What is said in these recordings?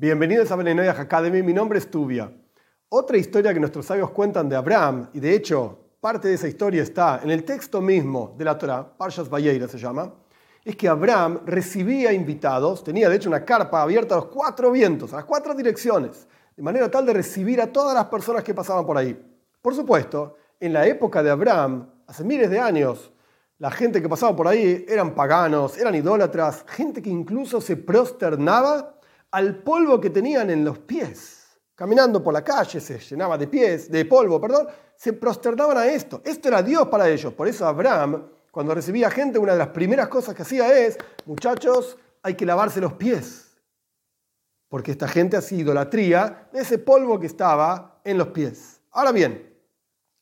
Bienvenidos a Benenoyah Academy, mi nombre es Tubia. Otra historia que nuestros sabios cuentan de Abraham, y de hecho parte de esa historia está en el texto mismo de la Torah, Parshas Vayeira se llama, es que Abraham recibía invitados, tenía de hecho una carpa abierta a los cuatro vientos, a las cuatro direcciones, de manera tal de recibir a todas las personas que pasaban por ahí. Por supuesto, en la época de Abraham, hace miles de años, la gente que pasaba por ahí eran paganos, eran idólatras, gente que incluso se prosternaba al polvo que tenían en los pies. Caminando por la calle se llenaba de pies, de polvo, perdón, se prosternaban a esto. Esto era Dios para ellos. Por eso Abraham, cuando recibía gente, una de las primeras cosas que hacía es, muchachos, hay que lavarse los pies. Porque esta gente hacía idolatría de ese polvo que estaba en los pies. Ahora bien,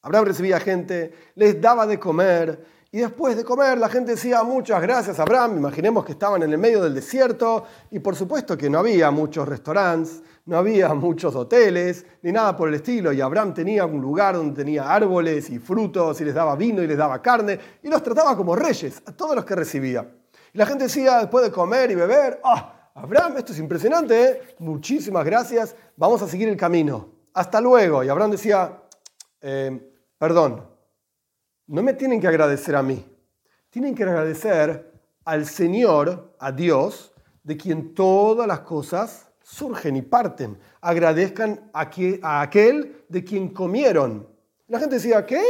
Abraham recibía gente, les daba de comer, y después de comer, la gente decía muchas gracias, Abraham. Imaginemos que estaban en el medio del desierto y por supuesto que no había muchos restaurantes, no había muchos hoteles, ni nada por el estilo. Y Abraham tenía un lugar donde tenía árboles y frutos y les daba vino y les daba carne y los trataba como reyes a todos los que recibía. Y la gente decía después de comer y beber, ah, Abraham, esto es impresionante, ¿eh? muchísimas gracias, vamos a seguir el camino. Hasta luego. Y Abraham decía, eh, perdón, no me tienen que agradecer a mí, tienen que agradecer al Señor, a Dios, de quien todas las cosas surgen y parten. Agradezcan a, aquel de quien comieron. La gente decía, ¿qué?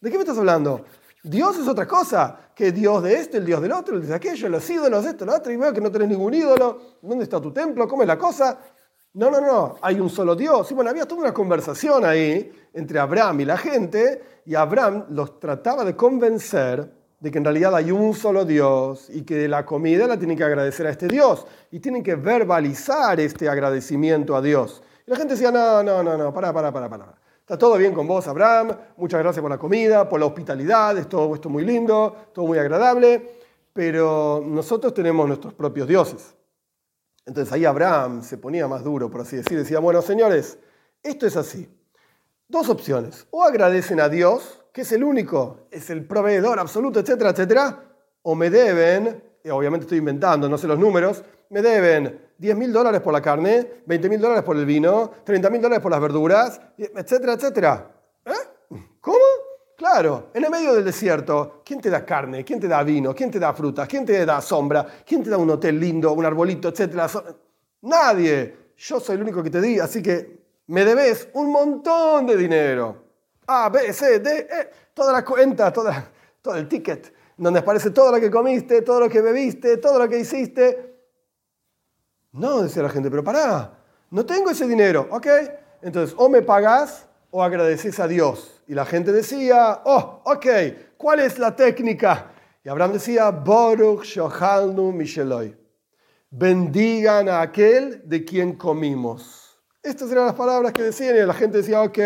¿De qué me estás hablando? Dios es otra cosa, que Dios de este, el Dios del otro, el de aquello, los ídolos, esto, lo otro, y veo que no tenés ningún ídolo. ¿Dónde está tu templo? ¿Cómo es la cosa? No, no, no, hay un solo Dios. Y bueno, había toda una conversación ahí entre Abraham y la gente, y Abraham los trataba de convencer de que en realidad hay un solo Dios y que la comida la tienen que agradecer a este Dios y tienen que verbalizar este agradecimiento a Dios. Y la gente decía, no, no, no, no, para, para, para, para. Está todo bien con vos, Abraham, muchas gracias por la comida, por la hospitalidad, es todo esto muy lindo, todo muy agradable, pero nosotros tenemos nuestros propios dioses. Entonces ahí Abraham se ponía más duro, por así decir, decía, bueno, señores, esto es así. Dos opciones. O agradecen a Dios, que es el único, es el proveedor absoluto, etcétera, etcétera, o me deben, obviamente estoy inventando, no sé los números, me deben 10 mil dólares por la carne, 20 mil dólares por el vino, 30 mil dólares por las verduras, etcétera, etcétera. Claro, en el medio del desierto, ¿quién te da carne? ¿Quién te da vino? ¿Quién te da frutas? ¿Quién te da sombra? ¿Quién te da un hotel lindo, un arbolito, etcétera? Nadie. Yo soy el único que te di, así que me debes un montón de dinero. A, B, C, D, E, toda la cuenta, toda, todo el ticket, donde aparece todo lo que comiste, todo lo que bebiste, todo lo que hiciste. No, decía la gente, pero pará, no tengo ese dinero, ¿ok? Entonces, o me pagás o agradeces a Dios. Y la gente decía, oh, ok, ¿cuál es la técnica? Y Abraham decía, Baruch Shohalnu Misheloi. Bendigan a aquel de quien comimos. Estas eran las palabras que decían y la gente decía, ok,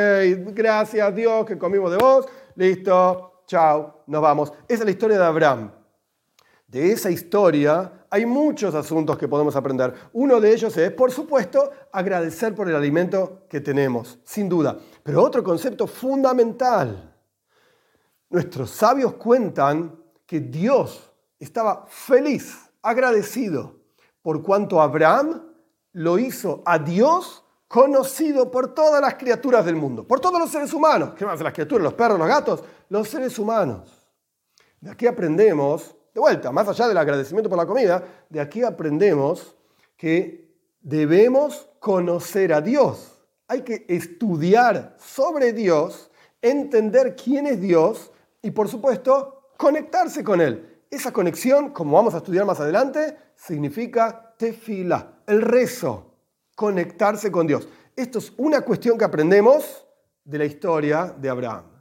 gracias a Dios que comimos de vos, listo, chao, nos vamos. Esa es la historia de Abraham. De esa historia hay muchos asuntos que podemos aprender. Uno de ellos es, por supuesto, agradecer por el alimento que tenemos, sin duda. Pero otro concepto fundamental. Nuestros sabios cuentan que Dios estaba feliz, agradecido, por cuanto Abraham lo hizo a Dios conocido por todas las criaturas del mundo, por todos los seres humanos. ¿Qué más? Las criaturas, los perros, los gatos, los seres humanos. De aquí aprendemos de vuelta, más allá del agradecimiento por la comida, de aquí aprendemos que debemos conocer a Dios. Hay que estudiar sobre Dios, entender quién es Dios y por supuesto conectarse con Él. Esa conexión, como vamos a estudiar más adelante, significa tefila, el rezo, conectarse con Dios. Esto es una cuestión que aprendemos de la historia de Abraham.